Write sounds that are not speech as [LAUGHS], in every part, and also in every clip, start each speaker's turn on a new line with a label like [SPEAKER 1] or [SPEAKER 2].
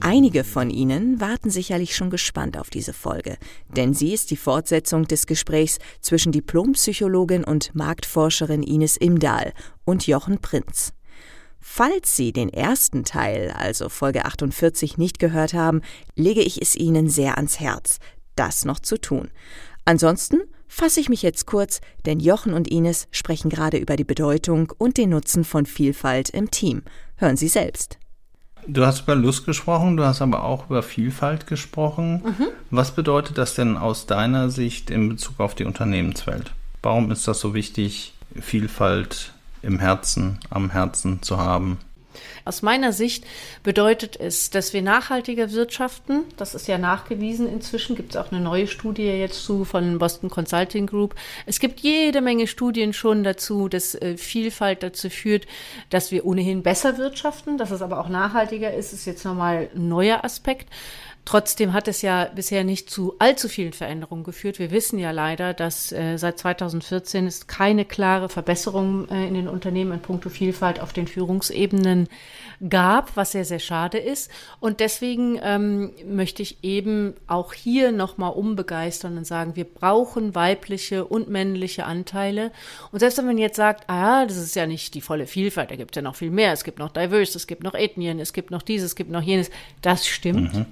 [SPEAKER 1] Einige von Ihnen warten sicherlich schon gespannt auf diese Folge, denn sie ist die Fortsetzung des Gesprächs zwischen Diplompsychologin und Marktforscherin Ines Imdahl und Jochen Prinz. Falls Sie den ersten Teil, also Folge 48, nicht gehört haben, lege ich es Ihnen sehr ans Herz, das noch zu tun. Ansonsten fasse ich mich jetzt kurz, denn Jochen und Ines sprechen gerade über die Bedeutung und den Nutzen von Vielfalt im Team. Hören Sie selbst.
[SPEAKER 2] Du hast über Lust gesprochen, du hast aber auch über Vielfalt gesprochen. Mhm. Was bedeutet das denn aus deiner Sicht in Bezug auf die Unternehmenswelt? Warum ist das so wichtig, Vielfalt im Herzen, am Herzen zu haben?
[SPEAKER 3] Aus meiner Sicht bedeutet es, dass wir nachhaltiger wirtschaften. Das ist ja nachgewiesen inzwischen. Gibt es auch eine neue Studie jetzt zu von Boston Consulting Group. Es gibt jede Menge Studien schon dazu, dass äh, Vielfalt dazu führt, dass wir ohnehin besser wirtschaften. Dass es aber auch nachhaltiger ist, ist jetzt nochmal ein neuer Aspekt. Trotzdem hat es ja bisher nicht zu allzu vielen Veränderungen geführt. Wir wissen ja leider, dass äh, seit 2014 es keine klare Verbesserung äh, in den Unternehmen in puncto Vielfalt auf den Führungsebenen gab, was sehr, sehr schade ist. Und deswegen ähm, möchte ich eben auch hier nochmal umbegeistern und sagen, wir brauchen weibliche und männliche Anteile. Und selbst wenn man jetzt sagt, ah, das ist ja nicht die volle Vielfalt, da gibt es ja noch viel mehr. Es gibt noch Diverse, es gibt noch Ethnien, es gibt noch dieses, es gibt noch jenes. Das stimmt. Mhm.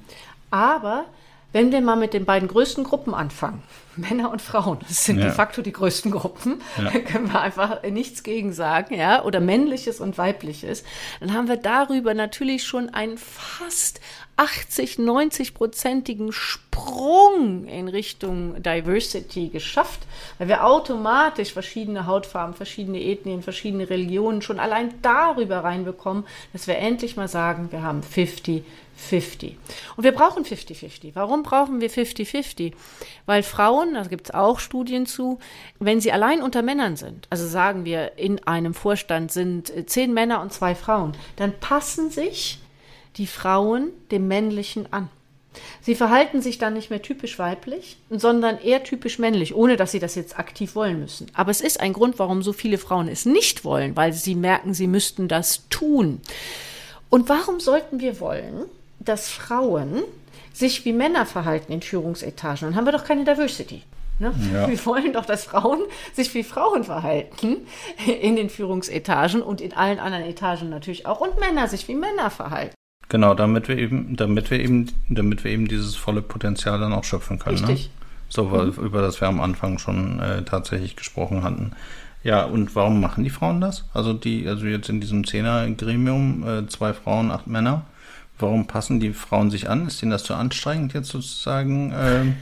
[SPEAKER 3] Aber wenn wir mal mit den beiden größten Gruppen anfangen, [LAUGHS] Männer und Frauen, das sind ja. de facto die größten Gruppen, ja. [LAUGHS] da können wir einfach nichts gegen sagen, ja, oder männliches und weibliches, dann haben wir darüber natürlich schon einen fast 80, 90-prozentigen Sprung in Richtung Diversity geschafft, weil wir automatisch verschiedene Hautfarben, verschiedene Ethnien, verschiedene Religionen schon allein darüber reinbekommen, dass wir endlich mal sagen, wir haben 50 50. Und wir brauchen 50-50. Warum brauchen wir 50-50? Weil Frauen, da gibt es auch Studien zu, wenn sie allein unter Männern sind, also sagen wir, in einem Vorstand sind zehn Männer und zwei Frauen, dann passen sich die Frauen dem Männlichen an. Sie verhalten sich dann nicht mehr typisch weiblich, sondern eher typisch männlich, ohne dass sie das jetzt aktiv wollen müssen. Aber es ist ein Grund, warum so viele Frauen es nicht wollen, weil sie merken, sie müssten das tun. Und warum sollten wir wollen, dass Frauen sich wie Männer verhalten in Führungsetagen, dann haben wir doch keine Diversity. Ne? Ja. Wir wollen doch, dass Frauen sich wie Frauen verhalten in den Führungsetagen und in allen anderen Etagen natürlich auch und Männer sich wie Männer verhalten.
[SPEAKER 2] Genau, damit wir eben, damit wir eben, damit wir eben dieses volle Potenzial dann auch schöpfen können. Ne? Richtig. Ne? So, mhm. über das wir am Anfang schon äh, tatsächlich gesprochen hatten. Ja, und warum machen die Frauen das? Also die, also jetzt in diesem Zehner-Gremium, äh, zwei Frauen, acht Männer. Warum passen die Frauen sich an? Ist ihnen das zu anstrengend, jetzt sozusagen? Äh,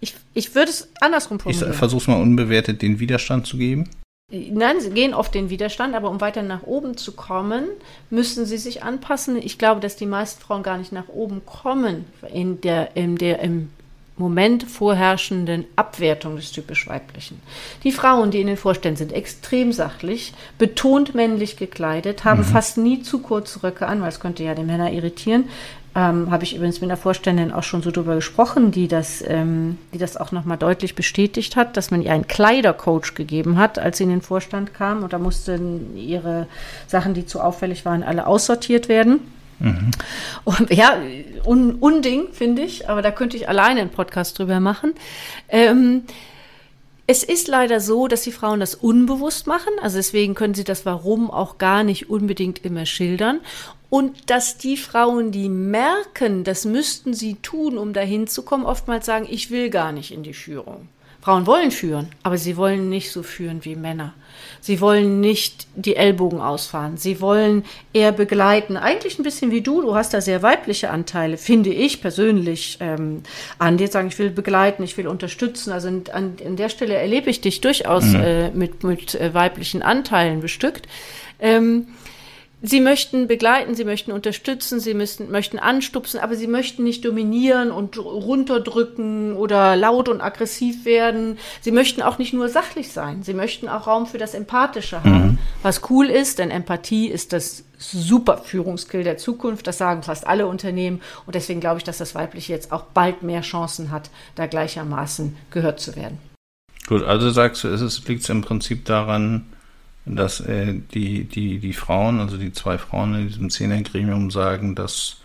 [SPEAKER 3] ich, ich würde es andersrum
[SPEAKER 2] formulieren. Ich versuche es mal unbewertet, den Widerstand zu geben.
[SPEAKER 3] Nein, sie gehen auf den Widerstand, aber um weiter nach oben zu kommen, müssen sie sich anpassen. Ich glaube, dass die meisten Frauen gar nicht nach oben kommen in der, in der, im, Moment vorherrschenden Abwertung des typisch Weiblichen. Die Frauen, die in den Vorständen sind, extrem sachlich, betont männlich gekleidet, haben mhm. fast nie zu kurze Röcke an, weil es könnte ja die Männer irritieren. Ähm, Habe ich übrigens mit einer Vorständin auch schon so drüber gesprochen, die das, ähm, die das auch nochmal deutlich bestätigt hat, dass man ihr einen Kleidercoach gegeben hat, als sie in den Vorstand kam. Und da mussten ihre Sachen, die zu auffällig waren, alle aussortiert werden. Mhm. Und, ja, un, Unding, finde ich, aber da könnte ich alleine einen Podcast drüber machen. Ähm, es ist leider so, dass die Frauen das unbewusst machen, also deswegen können sie das Warum auch gar nicht unbedingt immer schildern. Und dass die Frauen, die merken, das müssten sie tun, um dahin zu kommen, oftmals sagen, ich will gar nicht in die Führung. Frauen wollen führen, aber sie wollen nicht so führen wie Männer. Sie wollen nicht die Ellbogen ausfahren. Sie wollen eher begleiten. Eigentlich ein bisschen wie du. Du hast da sehr weibliche Anteile, finde ich persönlich, ähm, an dir sagen, ich will begleiten, ich will unterstützen. Also an, an der Stelle erlebe ich dich durchaus mhm. äh, mit, mit äh, weiblichen Anteilen bestückt. Ähm, Sie möchten begleiten, sie möchten unterstützen, sie müssen, möchten anstupsen, aber sie möchten nicht dominieren und runterdrücken oder laut und aggressiv werden. Sie möchten auch nicht nur sachlich sein, sie möchten auch Raum für das Empathische haben. Mhm. Was cool ist, denn Empathie ist das super Führungskill der Zukunft. Das sagen fast alle Unternehmen. Und deswegen glaube ich, dass das Weibliche jetzt auch bald mehr Chancen hat, da gleichermaßen gehört zu werden.
[SPEAKER 2] Gut, also sagst du, es liegt im Prinzip daran, dass äh, die, die, die Frauen, also die zwei Frauen in diesem Zehnergremium sagen, das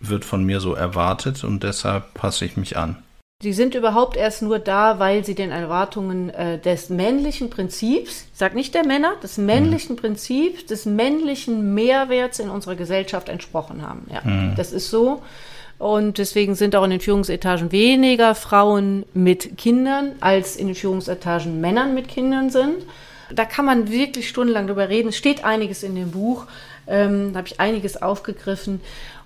[SPEAKER 2] wird von mir so erwartet und deshalb passe ich mich an.
[SPEAKER 3] Sie sind überhaupt erst nur da, weil sie den Erwartungen äh, des männlichen Prinzips, ich sage nicht der Männer, des männlichen mhm. Prinzips, des männlichen Mehrwerts in unserer Gesellschaft entsprochen haben. Ja, mhm. das ist so. Und deswegen sind auch in den Führungsetagen weniger Frauen mit Kindern, als in den Führungsetagen Männern mit Kindern sind. Da kann man wirklich stundenlang drüber reden. Es steht einiges in dem Buch. Ähm, da habe ich einiges aufgegriffen.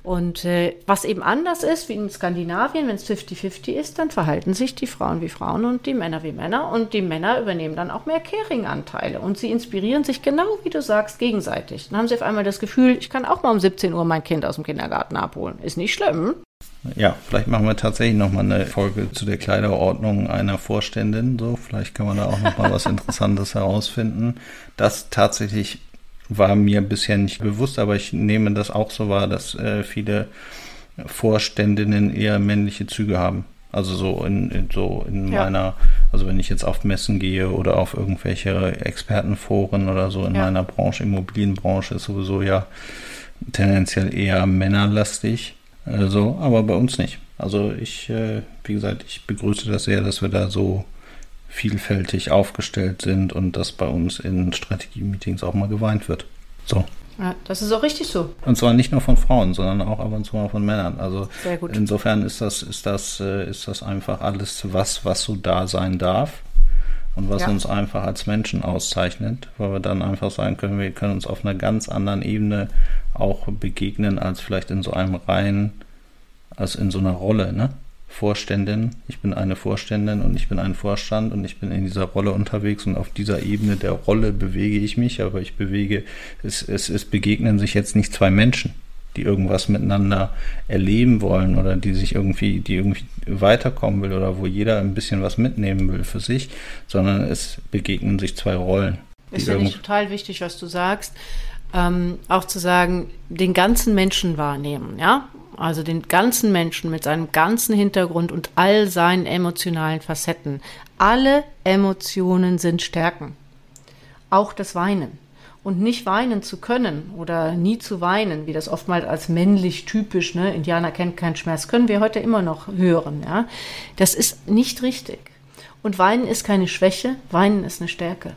[SPEAKER 3] Und äh, was eben anders ist, wie in Skandinavien, wenn es 50-50 ist, dann verhalten sich die Frauen wie Frauen und die Männer wie Männer. Und die Männer übernehmen dann auch mehr Caring-Anteile. Und sie inspirieren sich genau, wie du sagst, gegenseitig. Dann haben sie auf einmal das Gefühl, ich kann auch mal um 17 Uhr mein Kind aus dem Kindergarten abholen. Ist nicht schlimm.
[SPEAKER 2] Ja, vielleicht machen wir tatsächlich nochmal eine Folge zu der Kleiderordnung einer Vorständin. So, vielleicht kann man da auch nochmal was Interessantes herausfinden. Das tatsächlich war mir bisher nicht bewusst, aber ich nehme das auch so wahr, dass äh, viele Vorständinnen eher männliche Züge haben. Also so in, in so in ja. meiner, also wenn ich jetzt auf Messen gehe oder auf irgendwelche Expertenforen oder so in ja. meiner Branche, Immobilienbranche ist sowieso ja tendenziell eher männerlastig. Also, aber bei uns nicht. Also ich, äh, wie gesagt, ich begrüße das sehr, dass wir da so vielfältig aufgestellt sind und dass bei uns in Strategie-Meetings auch mal geweint wird. So.
[SPEAKER 3] Ja, das ist auch richtig so.
[SPEAKER 2] Und zwar nicht nur von Frauen, sondern auch ab und zu mal von Männern. Also insofern ist das, ist das, äh, ist das einfach alles was, was so da sein darf und was ja. uns einfach als Menschen auszeichnet, weil wir dann einfach sagen können, wir können uns auf einer ganz anderen Ebene auch begegnen als vielleicht in so einem rein, als in so einer Rolle, ne? Vorständin, ich bin eine Vorständin und ich bin ein Vorstand und ich bin in dieser Rolle unterwegs und auf dieser Ebene der Rolle bewege ich mich, aber ich bewege, es, es, es begegnen sich jetzt nicht zwei Menschen, die irgendwas miteinander erleben wollen oder die sich irgendwie, die irgendwie weiterkommen will oder wo jeder ein bisschen was mitnehmen will für sich, sondern es begegnen sich zwei Rollen.
[SPEAKER 3] Das finde ich total wichtig, was du sagst. Ähm, auch zu sagen, den ganzen Menschen wahrnehmen, ja also den ganzen Menschen mit seinem ganzen Hintergrund und all seinen emotionalen Facetten. Alle Emotionen sind Stärken. Auch das Weinen. Und nicht weinen zu können oder nie zu weinen, wie das oftmals als männlich typisch, ne, Indianer kennt keinen Schmerz, können wir heute immer noch hören, ja. Das ist nicht richtig. Und weinen ist keine Schwäche, weinen ist eine Stärke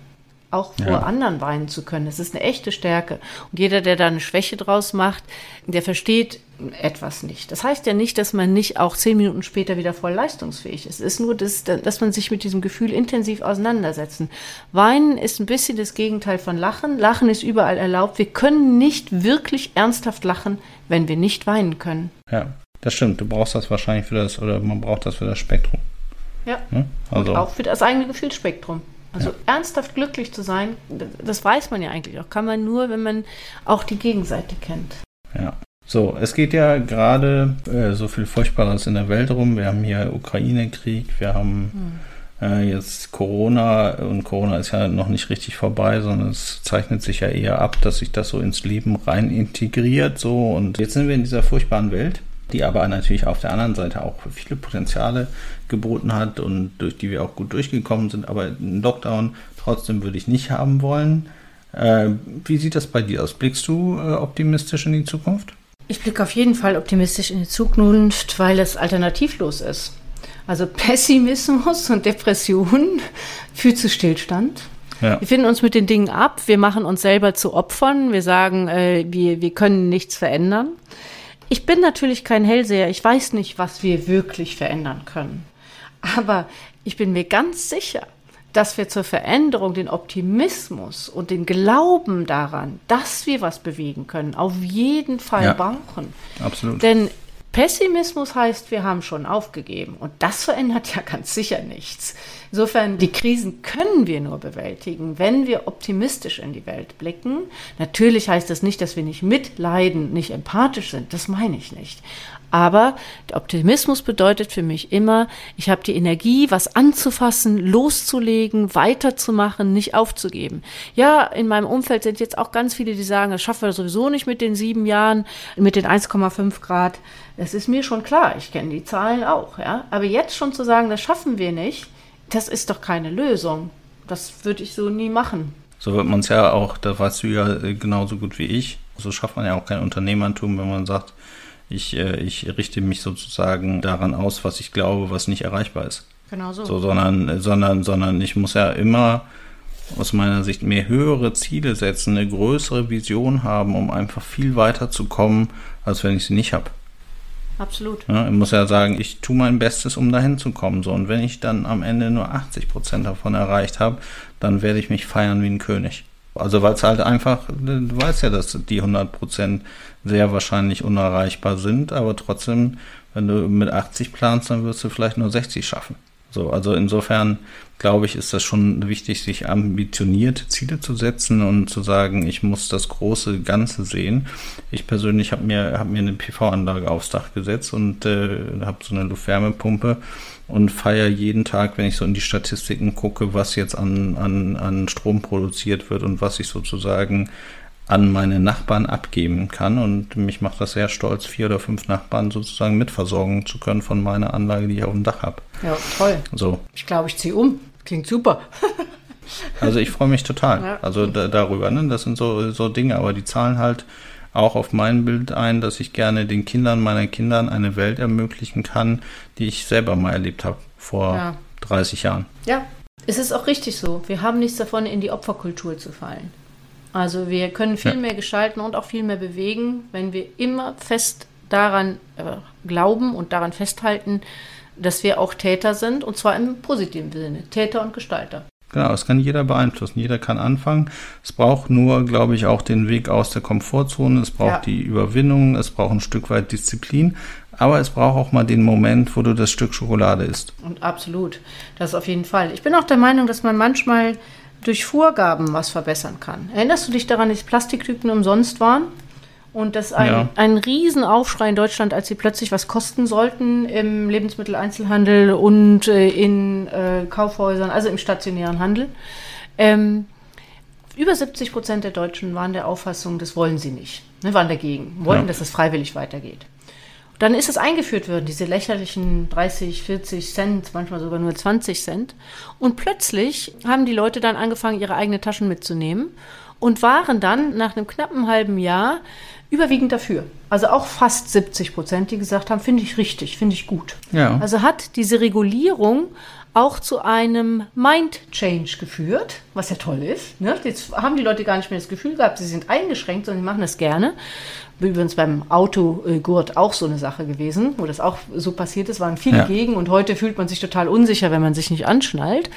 [SPEAKER 3] auch vor ja. anderen weinen zu können. Das ist eine echte Stärke. Und jeder, der da eine Schwäche draus macht, der versteht etwas nicht. Das heißt ja nicht, dass man nicht auch zehn Minuten später wieder voll leistungsfähig ist. Es ist nur, das, dass man sich mit diesem Gefühl intensiv auseinandersetzen. Weinen ist ein bisschen das Gegenteil von Lachen. Lachen ist überall erlaubt. Wir können nicht wirklich ernsthaft lachen, wenn wir nicht weinen können.
[SPEAKER 2] Ja, das stimmt. Du brauchst das wahrscheinlich für das, oder man braucht das für das Spektrum.
[SPEAKER 3] Ja. ja? Also. Und auch für das eigene Gefühlsspektrum. Also ja. ernsthaft glücklich zu sein, das weiß man ja eigentlich auch. Kann man nur, wenn man auch die Gegenseite kennt.
[SPEAKER 2] Ja. So, es geht ja gerade äh, so viel Furchtbares in der Welt rum. Wir haben hier Ukraine-Krieg, wir haben hm. äh, jetzt Corona und Corona ist ja noch nicht richtig vorbei, sondern es zeichnet sich ja eher ab, dass sich das so ins Leben rein integriert. So und jetzt sind wir in dieser furchtbaren Welt die aber natürlich auf der anderen Seite auch viele Potenziale geboten hat und durch die wir auch gut durchgekommen sind. Aber einen Lockdown trotzdem würde ich nicht haben wollen. Äh, wie sieht das bei dir aus? Blickst du äh, optimistisch in die Zukunft?
[SPEAKER 3] Ich blicke auf jeden Fall optimistisch in die Zukunft, weil es alternativlos ist. Also Pessimismus und Depression [LAUGHS] führt zu Stillstand. Ja. Wir finden uns mit den Dingen ab, wir machen uns selber zu Opfern, wir sagen, äh, wir, wir können nichts verändern. Ich bin natürlich kein Hellseher. Ich weiß nicht, was wir wirklich verändern können. Aber ich bin mir ganz sicher, dass wir zur Veränderung den Optimismus und den Glauben daran, dass wir was bewegen können, auf jeden Fall ja, brauchen.
[SPEAKER 2] Absolut.
[SPEAKER 3] Denn Pessimismus heißt, wir haben schon aufgegeben. Und das verändert ja ganz sicher nichts. Insofern, die Krisen können wir nur bewältigen, wenn wir optimistisch in die Welt blicken. Natürlich heißt das nicht, dass wir nicht mitleiden, nicht empathisch sind. Das meine ich nicht. Aber der Optimismus bedeutet für mich immer, ich habe die Energie, was anzufassen, loszulegen, weiterzumachen, nicht aufzugeben. Ja, in meinem Umfeld sind jetzt auch ganz viele, die sagen, das schaffen wir sowieso nicht mit den sieben Jahren, mit den 1,5 Grad. Das ist mir schon klar. Ich kenne die Zahlen auch, ja. Aber jetzt schon zu sagen, das schaffen wir nicht, das ist doch keine Lösung. Das würde ich so nie machen.
[SPEAKER 2] So wird man es ja auch, da weißt du ja genauso gut wie ich. So schafft man ja auch kein Unternehmertum, wenn man sagt, ich, äh, ich richte mich sozusagen daran aus, was ich glaube, was nicht erreichbar ist.
[SPEAKER 3] Genau so.
[SPEAKER 2] so sondern, sondern, sondern ich muss ja immer aus meiner Sicht mehr höhere Ziele setzen, eine größere Vision haben, um einfach viel weiter zu kommen, als wenn ich sie nicht habe.
[SPEAKER 3] Absolut.
[SPEAKER 2] Ja, ich muss ja sagen, ich tue mein Bestes, um dahin zu kommen. So. Und wenn ich dann am Ende nur 80 Prozent davon erreicht habe, dann werde ich mich feiern wie ein König. Also weil es halt einfach, du weißt ja, dass die 100 Prozent sehr wahrscheinlich unerreichbar sind, aber trotzdem, wenn du mit 80 planst, dann wirst du vielleicht nur 60 schaffen. So, also insofern glaube ich, ist das schon wichtig, sich ambitionierte Ziele zu setzen und zu sagen, ich muss das große Ganze sehen. Ich persönlich habe mir, hab mir eine PV-Anlage aufs Dach gesetzt und äh, habe so eine Luftwärmepumpe und feiere jeden Tag, wenn ich so in die Statistiken gucke, was jetzt an, an, an Strom produziert wird und was ich sozusagen an meine Nachbarn abgeben kann. Und mich macht das sehr stolz, vier oder fünf Nachbarn sozusagen mitversorgen zu können von meiner Anlage, die ich auf dem Dach habe.
[SPEAKER 3] Ja, toll.
[SPEAKER 2] So.
[SPEAKER 3] Ich glaube, ich ziehe um. Klingt super.
[SPEAKER 2] also ich freue mich total. Ja. Also da, darüber. Ne? Das sind so, so Dinge, aber die zahlen halt auch auf mein Bild ein, dass ich gerne den Kindern meiner Kindern eine Welt ermöglichen kann, die ich selber mal erlebt habe vor ja. 30 Jahren.
[SPEAKER 3] Ja, es ist auch richtig so. Wir haben nichts davon, in die Opferkultur zu fallen. Also wir können viel ja. mehr gestalten und auch viel mehr bewegen, wenn wir immer fest daran äh, glauben und daran festhalten, dass wir auch Täter sind, und zwar im positiven Sinne, Täter und Gestalter.
[SPEAKER 2] Genau, das kann jeder beeinflussen. Jeder kann anfangen. Es braucht nur, glaube ich, auch den Weg aus der Komfortzone. Es braucht ja. die Überwindung. Es braucht ein Stück weit Disziplin. Aber es braucht auch mal den Moment, wo du das Stück Schokolade isst.
[SPEAKER 3] Und absolut. Das auf jeden Fall. Ich bin auch der Meinung, dass man manchmal durch Vorgaben was verbessern kann. Erinnerst du dich daran, dass Plastiktüten umsonst waren? Und das ein, ja. ein Riesenaufschrei in Deutschland, als sie plötzlich was kosten sollten im Lebensmitteleinzelhandel und äh, in äh, Kaufhäusern, also im stationären Handel. Ähm, über 70 Prozent der Deutschen waren der Auffassung, das wollen sie nicht, ne, waren dagegen, wollten, ja. dass es freiwillig weitergeht. Dann ist es eingeführt worden, diese lächerlichen 30, 40 Cent, manchmal sogar nur 20 Cent. Und plötzlich haben die Leute dann angefangen, ihre eigenen Taschen mitzunehmen und waren dann nach einem knappen halben Jahr überwiegend dafür. Also auch fast 70 Prozent, die gesagt haben, finde ich richtig, finde ich gut. Ja. Also hat diese Regulierung auch zu einem Mind Change geführt, was ja toll ist. Ne? Jetzt haben die Leute gar nicht mehr das Gefühl gehabt, sie sind eingeschränkt, sondern sie machen das gerne. Übrigens beim Autogurt auch so eine Sache gewesen, wo das auch so passiert ist, waren viele ja. gegen und heute fühlt man sich total unsicher, wenn man sich nicht anschnallt.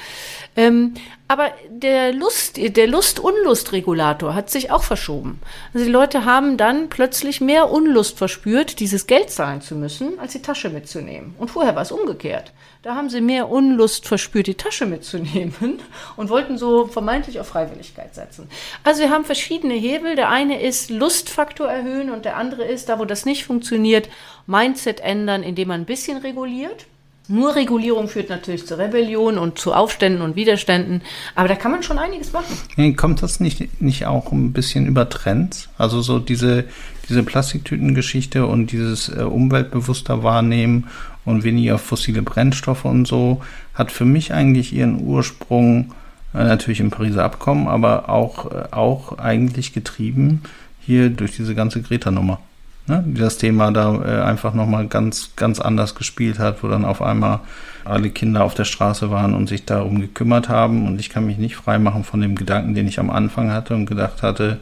[SPEAKER 3] Ähm, aber der Lust, der Lust-Unlust-Regulator hat sich auch verschoben. Also die Leute haben dann plötzlich mehr Unlust verspürt, dieses Geld zahlen zu müssen, als die Tasche mitzunehmen. Und vorher war es umgekehrt. Da haben sie mehr Unlust verspürt, die Tasche mitzunehmen [LAUGHS] und wollten so vermeintlich auf Freiwilligkeit setzen. Also wir haben verschiedene Hebel. Der eine ist Lustfaktor erhöhen und der andere ist, da wo das nicht funktioniert, Mindset ändern, indem man ein bisschen reguliert. Nur Regulierung führt natürlich zu Rebellion und zu Aufständen und Widerständen, aber da kann man schon einiges machen.
[SPEAKER 2] Kommt das nicht, nicht auch ein bisschen über Trends? Also so diese, diese Plastiktütengeschichte und dieses äh, umweltbewusster Wahrnehmen und weniger fossile Brennstoffe und so hat für mich eigentlich ihren Ursprung äh, natürlich im Pariser Abkommen, aber auch, äh, auch eigentlich getrieben hier durch diese ganze Greta-Nummer. Ne? Das Thema da äh, einfach nochmal ganz, ganz anders gespielt hat, wo dann auf einmal alle Kinder auf der Straße waren und sich darum gekümmert haben. Und ich kann mich nicht freimachen von dem Gedanken, den ich am Anfang hatte und gedacht hatte,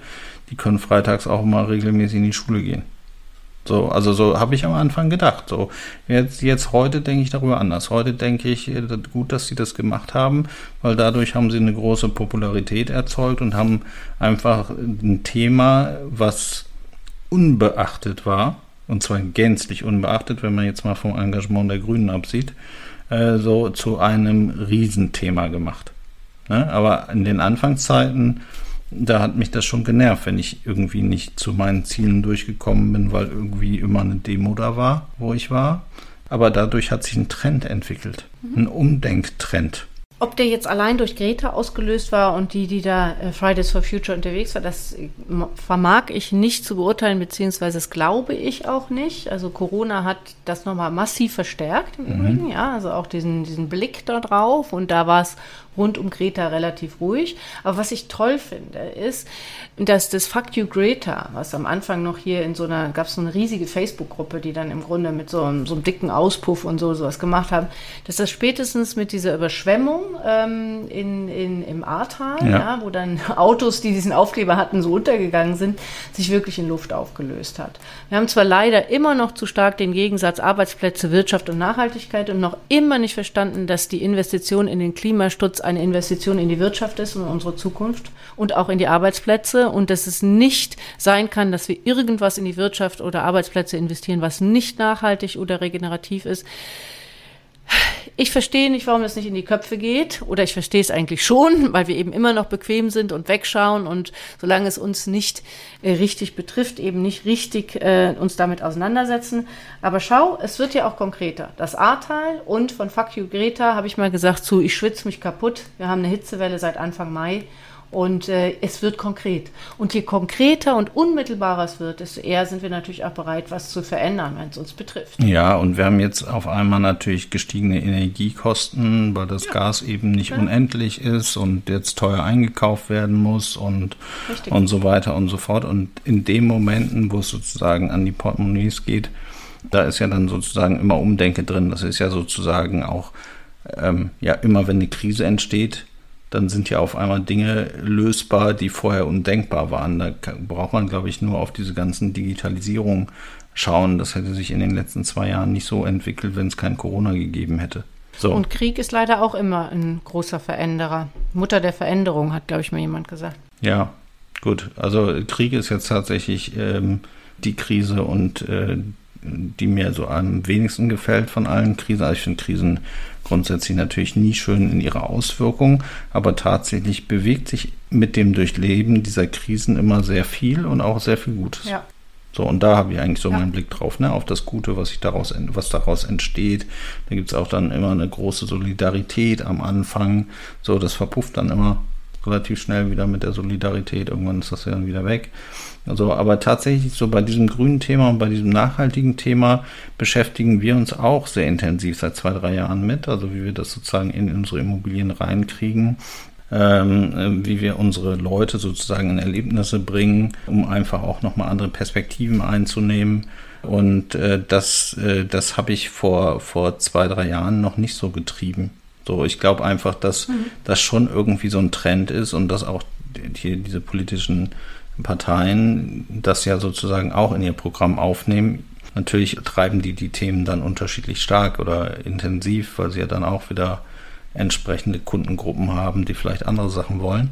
[SPEAKER 2] die können freitags auch mal regelmäßig in die Schule gehen. So, also so habe ich am Anfang gedacht. So, jetzt, jetzt heute denke ich darüber anders. Heute denke ich, äh, gut, dass sie das gemacht haben, weil dadurch haben sie eine große Popularität erzeugt und haben einfach ein Thema, was unbeachtet war, und zwar gänzlich unbeachtet, wenn man jetzt mal vom Engagement der Grünen absieht, äh, so zu einem Riesenthema gemacht. Ne? Aber in den Anfangszeiten, da hat mich das schon genervt, wenn ich irgendwie nicht zu meinen Zielen durchgekommen bin, weil irgendwie immer eine Demo da war, wo ich war. Aber dadurch hat sich ein Trend entwickelt, ein Umdenktrend.
[SPEAKER 3] Ob der jetzt allein durch Greta ausgelöst war und die, die da äh, Fridays for Future unterwegs war, das vermag ich nicht zu beurteilen, beziehungsweise das glaube ich auch nicht. Also Corona hat das nochmal massiv verstärkt im mhm. Übrigen, ja, also auch diesen, diesen Blick da drauf und da war es rund um Greta relativ ruhig. Aber was ich toll finde, ist, dass das Fuck You Greta, was am Anfang noch hier in so einer, gab es so eine riesige Facebook-Gruppe, die dann im Grunde mit so, so einem dicken Auspuff und so sowas gemacht haben, dass das spätestens mit dieser Überschwemmung ähm, in, in, im Ahrtal, ja. ja. wo dann [LAUGHS] Autos, die diesen Aufkleber hatten, so untergegangen sind, sich wirklich in Luft aufgelöst hat. Wir haben zwar leider immer noch zu stark den Gegensatz Arbeitsplätze, Wirtschaft und Nachhaltigkeit und noch immer nicht verstanden, dass die Investition in den Klimaschutz eine Investition in die Wirtschaft ist und in unsere Zukunft und auch in die Arbeitsplätze und dass es nicht sein kann, dass wir irgendwas in die Wirtschaft oder Arbeitsplätze investieren, was nicht nachhaltig oder regenerativ ist. Ich verstehe nicht, warum das nicht in die Köpfe geht. Oder ich verstehe es eigentlich schon, weil wir eben immer noch bequem sind und wegschauen und solange es uns nicht äh, richtig betrifft, eben nicht richtig äh, uns damit auseinandersetzen. Aber schau, es wird ja auch konkreter. Das Ahrtal und von Fuck You Greta habe ich mal gesagt zu, ich schwitze mich kaputt. Wir haben eine Hitzewelle seit Anfang Mai und äh, es wird konkret. Und je konkreter und unmittelbarer es wird, desto eher sind wir natürlich auch bereit, was zu verändern, wenn es uns betrifft.
[SPEAKER 2] Ja, und wir haben jetzt auf einmal natürlich gestiegene Energiekosten, weil das ja. Gas eben nicht ja. unendlich ist und jetzt teuer eingekauft werden muss und, und so weiter und so fort. Und in den Momenten, wo es sozusagen an die Portemonnaies geht, da ist ja dann sozusagen immer Umdenke drin. Das ist ja sozusagen auch, ähm, ja, immer wenn eine Krise entsteht, dann sind ja auf einmal Dinge lösbar, die vorher undenkbar waren. Da braucht man, glaube ich, nur auf diese ganzen Digitalisierung schauen. Das hätte sich in den letzten zwei Jahren nicht so entwickelt, wenn es kein Corona gegeben hätte.
[SPEAKER 3] So. Und Krieg ist leider auch immer ein großer Veränderer. Mutter der Veränderung, hat, glaube ich, mal jemand gesagt.
[SPEAKER 2] Ja, gut. Also Krieg ist jetzt tatsächlich ähm, die Krise und äh, die mir so am wenigsten gefällt von allen Krisen. Also ich finde Krisen grundsätzlich natürlich nie schön in ihrer Auswirkung, aber tatsächlich bewegt sich mit dem Durchleben dieser Krisen immer sehr viel und auch sehr viel Gutes. Ja. So, und da habe ich eigentlich so ja. meinen Blick drauf, ne, auf das Gute, was sich daraus, was daraus entsteht. Da gibt es auch dann immer eine große Solidarität am Anfang. So, das verpufft dann immer relativ schnell wieder mit der Solidarität. Irgendwann ist das ja dann wieder weg. Also, aber tatsächlich so bei diesem grünen Thema und bei diesem nachhaltigen Thema beschäftigen wir uns auch sehr intensiv seit zwei, drei Jahren mit. Also wie wir das sozusagen in unsere Immobilien reinkriegen. Ähm, wie wir unsere Leute sozusagen in Erlebnisse bringen, um einfach auch nochmal andere Perspektiven einzunehmen. Und äh, das, äh, das habe ich vor, vor zwei, drei Jahren noch nicht so getrieben. So, ich glaube einfach, dass mhm. das schon irgendwie so ein Trend ist und dass auch hier diese politischen Parteien das ja sozusagen auch in ihr Programm aufnehmen. Natürlich treiben die die Themen dann unterschiedlich stark oder intensiv, weil sie ja dann auch wieder entsprechende Kundengruppen haben, die vielleicht andere Sachen wollen.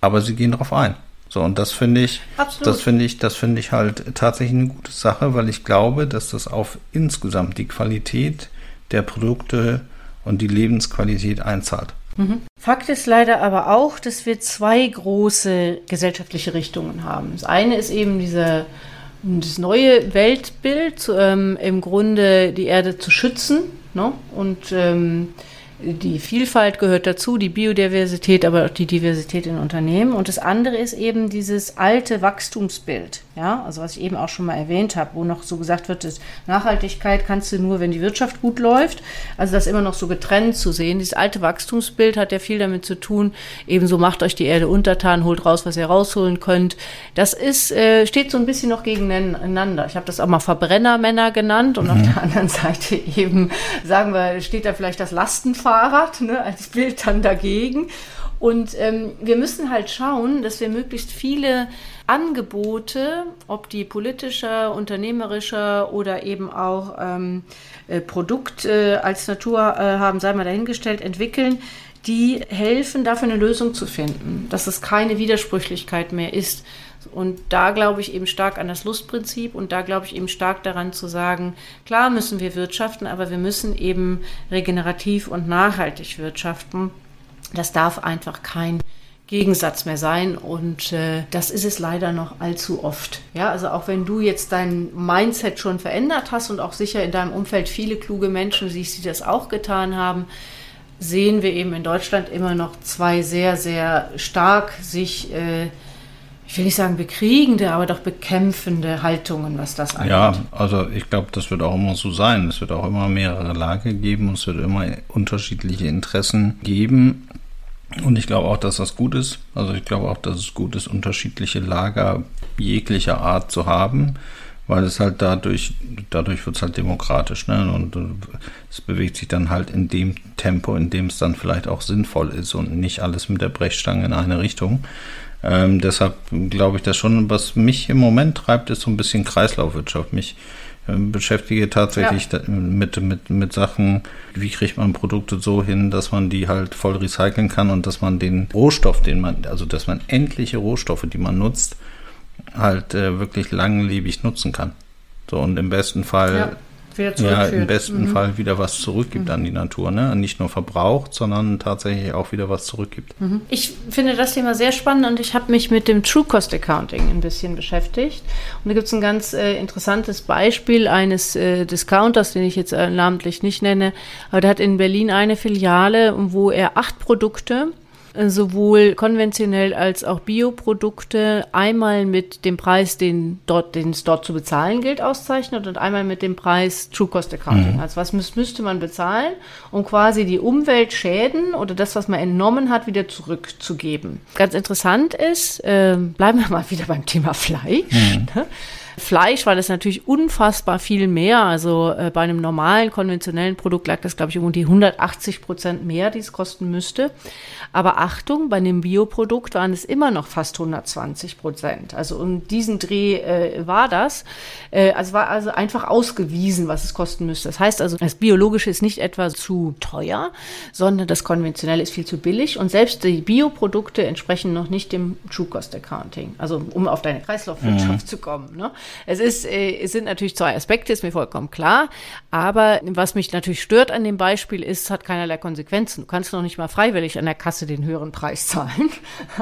[SPEAKER 2] Aber sie gehen darauf ein. So, und das finde ich, Absolut. das finde ich, das finde ich halt tatsächlich eine gute Sache, weil ich glaube, dass das auf insgesamt die Qualität der Produkte und die Lebensqualität einzahlt.
[SPEAKER 3] Mhm. Fakt ist leider aber auch, dass wir zwei große gesellschaftliche Richtungen haben. Das eine ist eben diese, das neue Weltbild, ähm, im Grunde die Erde zu schützen ne? und ähm, die Vielfalt gehört dazu, die Biodiversität, aber auch die Diversität in Unternehmen. Und das andere ist eben dieses alte Wachstumsbild. Ja, also was ich eben auch schon mal erwähnt habe, wo noch so gesagt wird, dass Nachhaltigkeit kannst du nur, wenn die Wirtschaft gut läuft. Also das immer noch so getrennt zu sehen. Dieses alte Wachstumsbild hat ja viel damit zu tun, ebenso macht euch die Erde untertan, holt raus, was ihr rausholen könnt. Das ist, äh, steht so ein bisschen noch gegeneinander. Ich habe das auch mal Verbrennermänner genannt und mhm. auf der anderen Seite eben, sagen wir, steht da vielleicht das Lastenfahrrad ne, als Bild dann dagegen. Und ähm, wir müssen halt schauen, dass wir möglichst viele Angebote, ob die politischer, unternehmerischer oder eben auch ähm, äh, Produkt äh, als Natur äh, haben, sei mal dahingestellt, entwickeln, die helfen, dafür eine Lösung zu finden, dass es keine Widersprüchlichkeit mehr ist, Und da glaube ich eben stark an das Lustprinzip und da glaube ich eben stark daran zu sagen, klar müssen wir wirtschaften, aber wir müssen eben regenerativ und nachhaltig wirtschaften. Das darf einfach kein Gegensatz mehr sein und äh, das ist es leider noch allzu oft. Ja, also auch wenn du jetzt dein Mindset schon verändert hast und auch sicher in deinem Umfeld viele kluge Menschen siehst, die das auch getan haben, sehen wir eben in Deutschland immer noch zwei sehr, sehr stark sich äh, ich will nicht sagen bekriegende, aber doch bekämpfende Haltungen, was das
[SPEAKER 2] angeht. Ja, also ich glaube, das wird auch immer so sein. Es wird auch immer mehrere Lager geben und es wird immer unterschiedliche Interessen geben. Und ich glaube auch, dass das gut ist. Also ich glaube auch, dass es gut ist, unterschiedliche Lager jeglicher Art zu haben, weil es halt dadurch, dadurch wird es halt demokratisch, ne? Und es bewegt sich dann halt in dem Tempo, in dem es dann vielleicht auch sinnvoll ist und nicht alles mit der Brechstange in eine Richtung. Ähm, deshalb glaube ich, dass schon, was mich im Moment treibt, ist so ein bisschen Kreislaufwirtschaft. Mich beschäftige tatsächlich ja. mit, mit, mit Sachen, wie kriegt man Produkte so hin, dass man die halt voll recyceln kann und dass man den Rohstoff, den man, also dass man endliche Rohstoffe, die man nutzt, halt äh, wirklich langlebig nutzen kann. So und im besten Fall ja ja, im besten mhm. Fall wieder was zurückgibt mhm. an die Natur. Ne? Nicht nur verbraucht, sondern tatsächlich auch wieder was zurückgibt.
[SPEAKER 3] Mhm. Ich finde das Thema sehr spannend und ich habe mich mit dem True Cost Accounting ein bisschen beschäftigt. Und da gibt es ein ganz äh, interessantes Beispiel eines äh, Discounters, den ich jetzt äh, namentlich nicht nenne, aber der hat in Berlin eine Filiale, wo er acht Produkte sowohl konventionell als auch Bioprodukte einmal mit dem Preis, den, dort, den es dort zu bezahlen gilt, auszeichnet und einmal mit dem Preis True Cost Accounting. Mhm. Also was müß, müsste man bezahlen, um quasi die Umweltschäden oder das, was man entnommen hat, wieder zurückzugeben. Ganz interessant ist, äh, bleiben wir mal wieder beim Thema Fleisch. Mhm. Ne? Fleisch war das natürlich unfassbar viel mehr. Also äh, bei einem normalen, konventionellen Produkt lag das, glaube ich, um die 180 Prozent mehr, die es kosten müsste. Aber Achtung, bei einem Bioprodukt waren es immer noch fast 120 Prozent. Also um diesen Dreh äh, war das. Äh, also war also einfach ausgewiesen, was es kosten müsste. Das heißt also, das Biologische ist nicht etwa zu teuer, sondern das Konventionelle ist viel zu billig. Und selbst die Bioprodukte entsprechen noch nicht dem True Cost Accounting. Also um auf deine Kreislaufwirtschaft mhm. zu kommen. Ne? Es, ist, äh, es sind natürlich zwei Aspekte, ist mir vollkommen klar. Aber was mich natürlich stört an dem Beispiel ist, es hat keinerlei Konsequenzen. Du kannst noch nicht mal freiwillig an der Kasse den höheren Preis [LAUGHS] zahlen.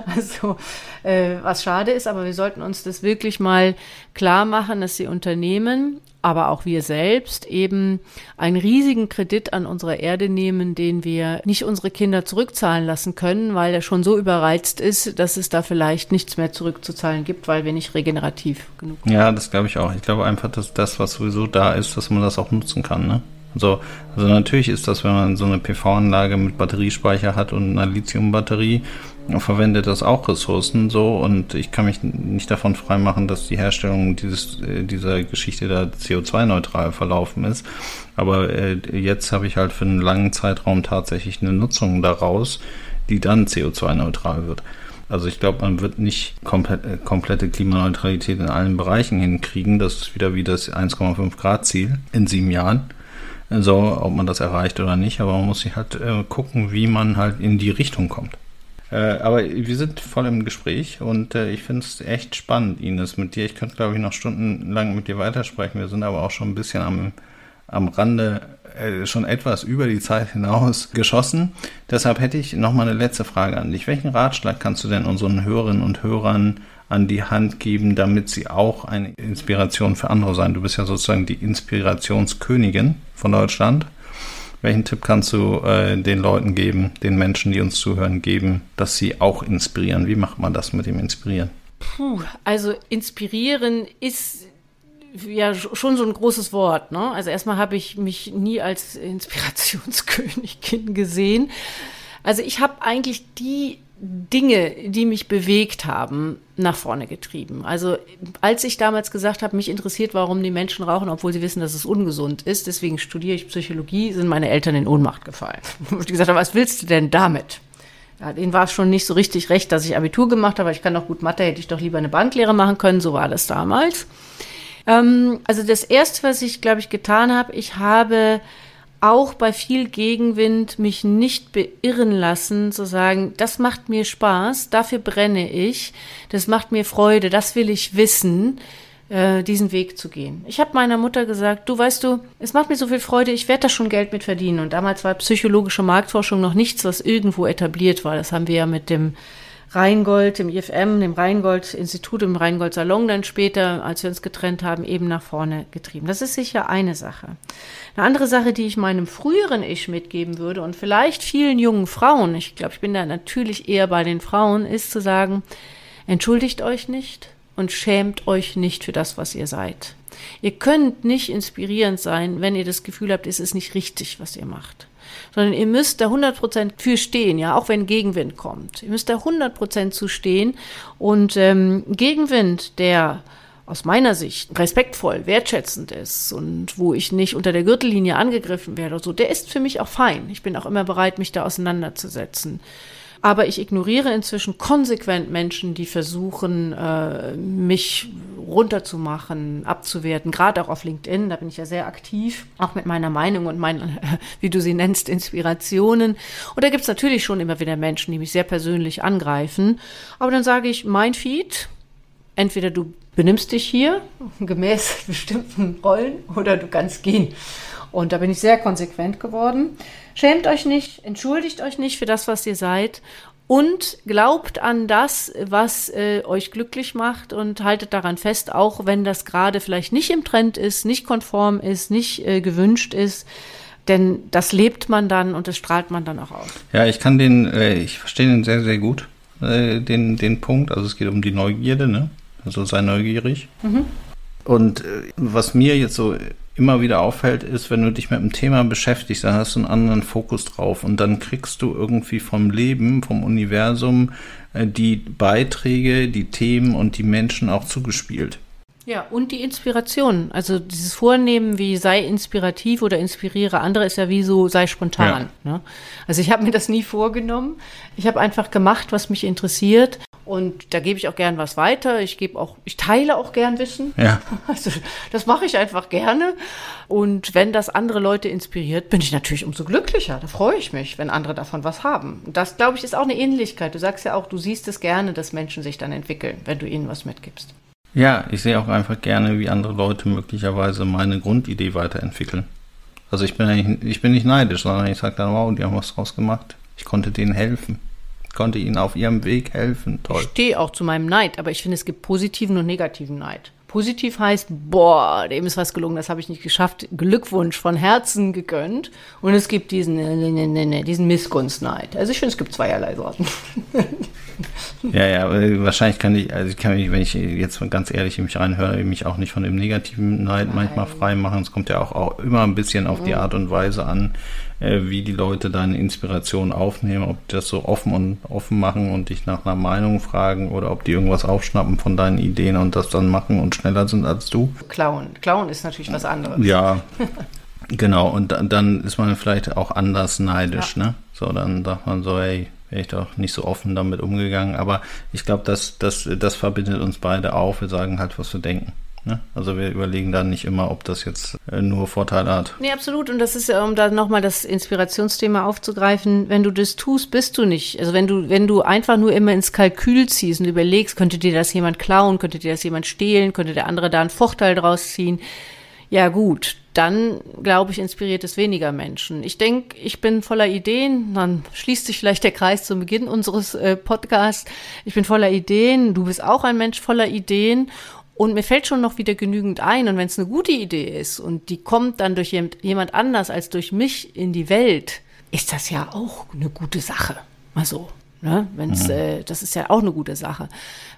[SPEAKER 3] Also äh, was schade ist, aber wir sollten uns das wirklich mal klar machen, dass die Unternehmen aber auch wir selbst eben einen riesigen Kredit an unsere Erde nehmen, den wir nicht unsere Kinder zurückzahlen lassen können, weil er schon so überreizt ist, dass es da vielleicht nichts mehr zurückzuzahlen gibt, weil wir nicht regenerativ genug
[SPEAKER 2] sind. Ja, das glaube ich auch. Ich glaube einfach, dass das, was sowieso da ist, dass man das auch nutzen kann. Ne? Also, also natürlich ist das, wenn man so eine PV-Anlage mit Batteriespeicher hat und einer Lithiumbatterie, verwendet das auch Ressourcen so und ich kann mich nicht davon freimachen, dass die Herstellung dieses, äh, dieser Geschichte da CO2-neutral verlaufen ist. Aber äh, jetzt habe ich halt für einen langen Zeitraum tatsächlich eine Nutzung daraus, die dann CO2-neutral wird. Also ich glaube, man wird nicht komplett, äh, komplette Klimaneutralität in allen Bereichen hinkriegen. Das ist wieder wie das 1,5 Grad Ziel in sieben Jahren so, ob man das erreicht oder nicht, aber man muss sich halt äh, gucken, wie man halt in die Richtung kommt. Äh, aber wir sind voll im Gespräch und äh, ich finde es echt spannend, Ines, mit dir. Ich könnte, glaube ich, noch stundenlang mit dir weitersprechen. Wir sind aber auch schon ein bisschen am, am Rande äh, schon etwas über die Zeit hinaus geschossen. Deshalb hätte ich noch mal eine letzte Frage an dich. Welchen Ratschlag kannst du denn unseren Hörerinnen und Hörern an die Hand geben, damit sie auch eine Inspiration für andere sein? Du bist ja sozusagen die Inspirationskönigin von Deutschland. Welchen Tipp kannst du äh, den Leuten geben, den Menschen, die uns zuhören, geben, dass sie auch inspirieren? Wie macht man das mit dem Inspirieren?
[SPEAKER 3] Puh, also inspirieren ist ja schon so ein großes Wort. Ne? Also erstmal habe ich mich nie als Inspirationskönigin [LAUGHS] gesehen. Also ich habe eigentlich die Dinge, die mich bewegt haben, nach vorne getrieben. Also als ich damals gesagt habe, mich interessiert, warum die Menschen rauchen, obwohl sie wissen, dass es ungesund ist, deswegen studiere ich Psychologie, sind meine Eltern in Ohnmacht gefallen. [LAUGHS] Und gesagt habe, was willst du denn damit? Ja, denen war es schon nicht so richtig recht, dass ich Abitur gemacht habe, ich kann doch gut Mathe, hätte ich doch lieber eine Banklehre machen können, so war das damals. Ähm, also das Erste, was ich, glaube ich, getan habe, ich habe auch bei viel Gegenwind mich nicht beirren lassen, zu sagen, das macht mir Spaß, dafür brenne ich, das macht mir Freude, das will ich wissen, äh, diesen Weg zu gehen. Ich habe meiner Mutter gesagt, du weißt du, es macht mir so viel Freude, ich werde da schon Geld mit verdienen. Und damals war psychologische Marktforschung noch nichts, was irgendwo etabliert war. Das haben wir ja mit dem Rheingold, dem IFM, dem Rheingold-Institut, im Rheingold-Salon dann später, als wir uns getrennt haben, eben nach vorne getrieben. Das ist sicher eine Sache. Eine andere Sache, die ich meinem früheren Ich mitgeben würde und vielleicht vielen jungen Frauen, ich glaube, ich bin da natürlich eher bei den Frauen, ist zu sagen, entschuldigt euch nicht und schämt euch nicht für das, was ihr seid. Ihr könnt nicht inspirierend sein, wenn ihr das Gefühl habt, es ist nicht richtig, was ihr macht sondern ihr müsst da 100% für stehen, ja, auch wenn Gegenwind kommt. Ihr müsst da 100% zu stehen und ähm, Gegenwind, der aus meiner Sicht respektvoll, wertschätzend ist und wo ich nicht unter der Gürtellinie angegriffen werde, so, der ist für mich auch fein. Ich bin auch immer bereit, mich da auseinanderzusetzen. Aber ich ignoriere inzwischen konsequent Menschen, die versuchen, äh, mich runterzumachen, abzuwerten, gerade auch auf LinkedIn, da bin ich ja sehr aktiv, auch mit meiner Meinung und meinen, [LAUGHS] wie du sie nennst, Inspirationen. Und da gibt es natürlich schon immer wieder Menschen, die mich sehr persönlich angreifen. Aber dann sage ich, mein Feed, entweder du benimmst dich hier [LAUGHS] gemäß [LAUGHS] bestimmten Rollen oder du kannst gehen. Und da bin ich sehr konsequent geworden. Schämt euch nicht, entschuldigt euch nicht für das, was ihr seid und glaubt an das, was äh, euch glücklich macht und haltet daran fest, auch wenn das gerade vielleicht nicht im Trend ist, nicht konform ist, nicht äh, gewünscht ist. Denn das lebt man dann und das strahlt man dann auch aus.
[SPEAKER 2] Ja, ich kann den, äh, ich verstehe den sehr, sehr gut, äh, den, den Punkt. Also es geht um die Neugierde, ne? Also sei neugierig. Mhm. Und äh, was mir jetzt so immer wieder auffällt, ist, wenn du dich mit einem Thema beschäftigst, dann hast du einen anderen Fokus drauf und dann kriegst du irgendwie vom Leben, vom Universum äh, die Beiträge, die Themen und die Menschen auch zugespielt.
[SPEAKER 3] Ja, und die Inspiration. Also dieses Vornehmen wie sei inspirativ oder inspiriere andere ist ja wie so sei spontan. Ja. Ne? Also ich habe mir das nie vorgenommen. Ich habe einfach gemacht, was mich interessiert. Und da gebe ich auch gern was weiter. Ich gebe auch, ich teile auch gern Wissen. Ja. [LAUGHS] Also das mache ich einfach gerne. Und wenn das andere Leute inspiriert, bin ich natürlich umso glücklicher. Da freue ich mich, wenn andere davon was haben. Und das, glaube ich, ist auch eine Ähnlichkeit. Du sagst ja auch, du siehst es gerne, dass Menschen sich dann entwickeln, wenn du ihnen was mitgibst.
[SPEAKER 2] Ja, ich sehe auch einfach gerne, wie andere Leute möglicherweise meine Grundidee weiterentwickeln. Also ich bin eigentlich, ich bin nicht neidisch, sondern ich sage dann, wow, die haben was draus gemacht. Ich konnte denen helfen. Konnte ihnen auf ihrem Weg helfen. Toll.
[SPEAKER 3] Ich stehe auch zu meinem Neid, aber ich finde, es gibt positiven und negativen Neid. Positiv heißt, boah, dem ist was gelungen, das habe ich nicht geschafft. Glückwunsch von Herzen gegönnt. Und es gibt diesen, ne, ne, ne, ne diesen Missgunstneid. Also ich finde, es gibt zweierlei Sorten. [LAUGHS] [LAUGHS]
[SPEAKER 2] ja, ja, wahrscheinlich kann ich, also ich kann mich, wenn ich jetzt ganz ehrlich in mich reinhöre, mich auch nicht von dem negativen Neid Nein. manchmal frei machen. Es kommt ja auch, auch immer ein bisschen auf die mhm. Art und Weise an, äh, wie die Leute deine Inspiration aufnehmen, ob die das so offen und offen machen und dich nach einer Meinung fragen oder ob die irgendwas aufschnappen von deinen Ideen und das dann machen und schneller sind als du.
[SPEAKER 3] Klauen. Klauen ist natürlich was anderes.
[SPEAKER 2] Ja. [LAUGHS] genau, und dann ist man vielleicht auch anders neidisch, ja. ne? So, dann sagt man so, hey, ich doch nicht so offen damit umgegangen. Aber ich glaube, das, das, das verbindet uns beide auch. Wir sagen halt, was wir denken. Ne? Also wir überlegen dann nicht immer, ob das jetzt äh, nur Vorteile hat.
[SPEAKER 3] Nee, absolut. Und das ist ja, um da nochmal das Inspirationsthema aufzugreifen, wenn du das tust, bist du nicht. Also wenn du, wenn du einfach nur immer ins Kalkül ziehst und überlegst, könnte dir das jemand klauen, könnte dir das jemand stehlen, könnte der andere da einen Vorteil draus ziehen. Ja gut, dann glaube ich, inspiriert es weniger Menschen. Ich denke, ich bin voller Ideen. Dann schließt sich vielleicht der Kreis zum Beginn unseres äh, Podcasts. Ich bin voller Ideen. Du bist auch ein Mensch voller Ideen. Und mir fällt schon noch wieder genügend ein. Und wenn es eine gute Idee ist und die kommt dann durch jemand anders als durch mich in die Welt, ist das ja auch eine gute Sache. Mal so. Ne? Wenn's, mhm. äh, das ist ja auch eine gute Sache.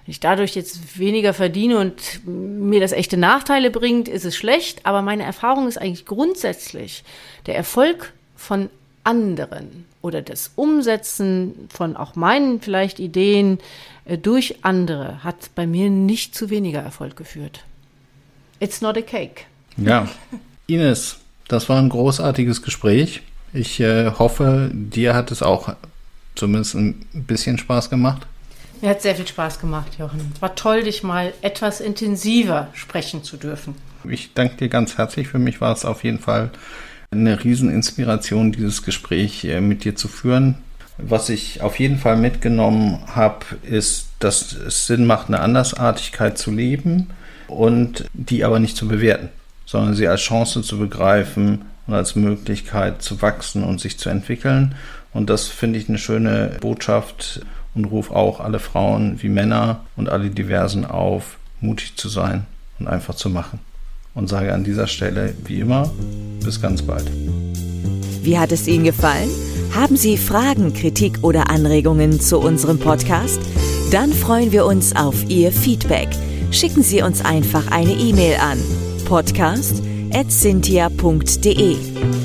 [SPEAKER 3] Wenn ich dadurch jetzt weniger verdiene und mir das echte Nachteile bringt, ist es schlecht. Aber meine Erfahrung ist eigentlich grundsätzlich, der Erfolg von anderen oder das Umsetzen von auch meinen vielleicht Ideen äh, durch andere hat bei mir nicht zu weniger Erfolg geführt. It's not a cake.
[SPEAKER 2] Ja, Ines, das war ein großartiges Gespräch. Ich äh, hoffe, dir hat es auch zumindest ein bisschen Spaß gemacht.
[SPEAKER 3] Mir hat sehr viel Spaß gemacht, Jochen. Es war toll, dich mal etwas intensiver sprechen zu dürfen.
[SPEAKER 2] Ich danke dir ganz herzlich. Für mich war es auf jeden Fall eine Rieseninspiration, dieses Gespräch äh, mit dir zu führen. Was ich auf jeden Fall mitgenommen habe, ist, dass es Sinn macht, eine Andersartigkeit zu leben und die aber nicht zu bewerten, sondern sie als Chance zu begreifen und als Möglichkeit zu wachsen und sich zu entwickeln. Und das finde ich eine schöne Botschaft und rufe auch alle Frauen wie Männer und alle Diversen auf, mutig zu sein und einfach zu machen. Und sage an dieser Stelle wie immer, bis ganz bald.
[SPEAKER 1] Wie hat es Ihnen gefallen? Haben Sie Fragen, Kritik oder Anregungen zu unserem Podcast? Dann freuen wir uns auf Ihr Feedback. Schicken Sie uns einfach eine E-Mail an podcast.cynthia.de